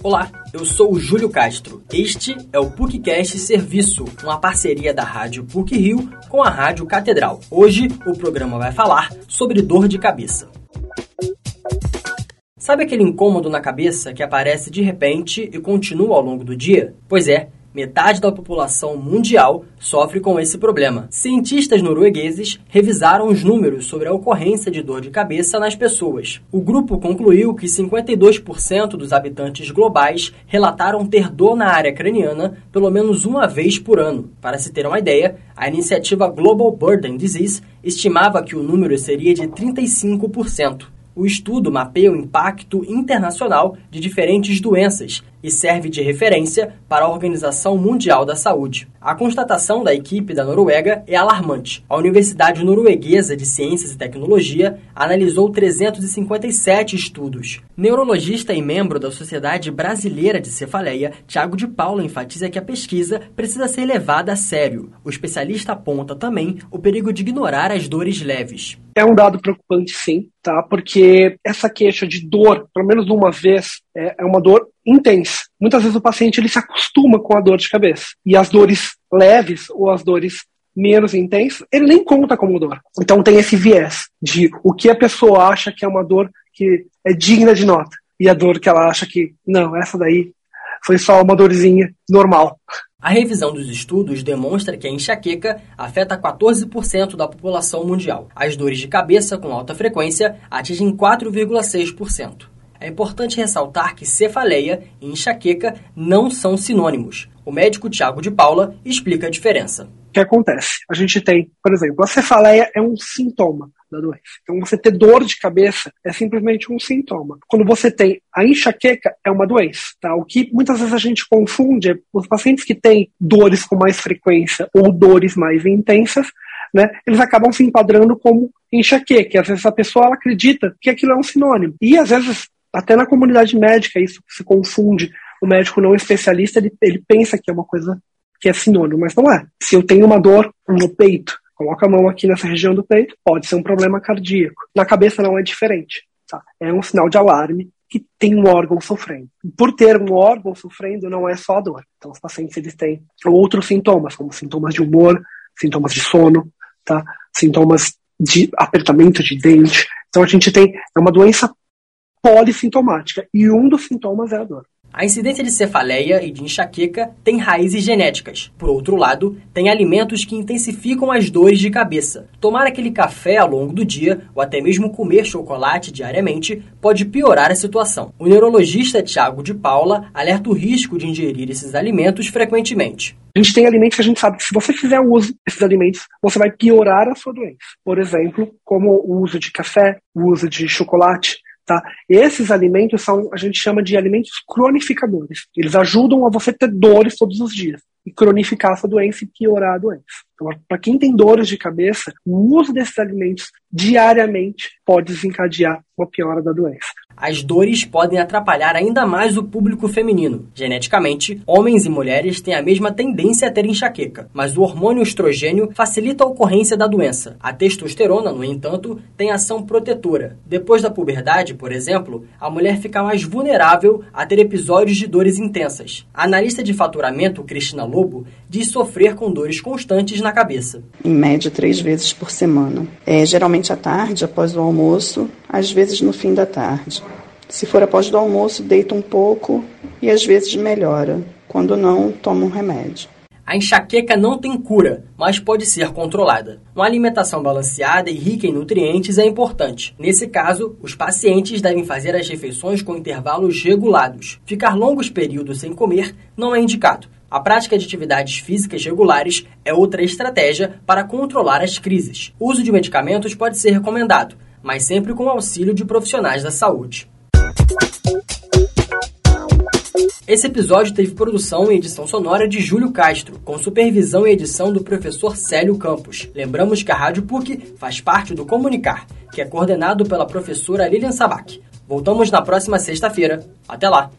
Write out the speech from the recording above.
Olá, eu sou o Júlio Castro. Este é o PUCcast Serviço, uma parceria da Rádio PUC Rio com a Rádio Catedral. Hoje o programa vai falar sobre dor de cabeça. Sabe aquele incômodo na cabeça que aparece de repente e continua ao longo do dia? Pois é, Metade da população mundial sofre com esse problema. Cientistas noruegueses revisaram os números sobre a ocorrência de dor de cabeça nas pessoas. O grupo concluiu que 52% dos habitantes globais relataram ter dor na área craniana pelo menos uma vez por ano. Para se ter uma ideia, a iniciativa Global Burden Disease estimava que o número seria de 35%. O estudo mapeia o impacto internacional de diferentes doenças e serve de referência para a Organização Mundial da Saúde. A constatação da equipe da Noruega é alarmante. A Universidade Norueguesa de Ciências e Tecnologia analisou 357 estudos. Neurologista e membro da Sociedade Brasileira de Cefaleia, Tiago de Paula enfatiza que a pesquisa precisa ser levada a sério. O especialista aponta também o perigo de ignorar as dores leves. É um dado preocupante, sim, tá? Porque essa queixa de dor, pelo menos uma vez, é, é uma dor intensa. Muitas vezes o paciente ele se acostuma com a dor de cabeça. E as dores leves ou as dores menos intensas, ele nem conta como dor. Então tem esse viés de o que a pessoa acha que é uma dor que é digna de nota. E a dor que ela acha que, não, essa daí foi só uma dorzinha normal. A revisão dos estudos demonstra que a enxaqueca afeta 14% da população mundial. As dores de cabeça com alta frequência atingem 4,6%. É importante ressaltar que cefaleia e enxaqueca não são sinônimos. O médico Tiago de Paula explica a diferença. O que acontece? A gente tem, por exemplo, a cefaleia é um sintoma da doença. Então, você ter dor de cabeça é simplesmente um sintoma. Quando você tem a enxaqueca, é uma doença. Tá? O que muitas vezes a gente confunde é os pacientes que têm dores com mais frequência ou dores mais intensas, né, eles acabam se enquadrando como enxaqueca. Às vezes a pessoa acredita que aquilo é um sinônimo. E às vezes até na comunidade médica isso se confunde. O médico não especialista, ele, ele pensa que é uma coisa que é sinônimo, mas não é. Se eu tenho uma dor no peito, coloca a mão aqui nessa região do peito, pode ser um problema cardíaco. Na cabeça não é diferente. Tá? É um sinal de alarme que tem um órgão sofrendo. Por ter um órgão sofrendo, não é só a dor. Então, os pacientes eles têm outros sintomas, como sintomas de humor, sintomas de sono, tá? sintomas de apertamento de dente. Então, a gente tem é uma doença polissintomática e um dos sintomas é a dor. A incidência de cefaleia e de enxaqueca tem raízes genéticas. Por outro lado, tem alimentos que intensificam as dores de cabeça. Tomar aquele café ao longo do dia ou até mesmo comer chocolate diariamente pode piorar a situação. O neurologista Tiago de Paula alerta o risco de ingerir esses alimentos frequentemente. A gente tem alimentos que a gente sabe que se você fizer o uso desses alimentos, você vai piorar a sua doença. Por exemplo, como o uso de café, o uso de chocolate, Tá? Esses alimentos são, a gente chama de alimentos cronificadores. Eles ajudam a você ter dores todos os dias e cronificar essa doença e piorar a doença. Então, para quem tem dores de cabeça, o uso desses alimentos diariamente pode desencadear uma piora da doença as dores podem atrapalhar ainda mais o público feminino. Geneticamente, homens e mulheres têm a mesma tendência a ter enxaqueca, mas o hormônio estrogênio facilita a ocorrência da doença. A testosterona, no entanto, tem ação protetora. Depois da puberdade, por exemplo, a mulher fica mais vulnerável a ter episódios de dores intensas. A analista de faturamento, Cristina Lobo, diz sofrer com dores constantes na cabeça. Em média, três vezes por semana. É, geralmente à tarde, após o almoço, às vezes no fim da tarde. Se for após o almoço, deita um pouco e às vezes melhora. Quando não, toma um remédio. A enxaqueca não tem cura, mas pode ser controlada. Uma alimentação balanceada e rica em nutrientes é importante. Nesse caso, os pacientes devem fazer as refeições com intervalos regulados. Ficar longos períodos sem comer não é indicado. A prática de atividades físicas regulares é outra estratégia para controlar as crises. O uso de medicamentos pode ser recomendado, mas sempre com auxílio de profissionais da saúde. Esse episódio teve produção e edição sonora de Júlio Castro, com supervisão e edição do professor Célio Campos. Lembramos que a Rádio PUC faz parte do Comunicar, que é coordenado pela professora Lilian Sabac. Voltamos na próxima sexta-feira. Até lá!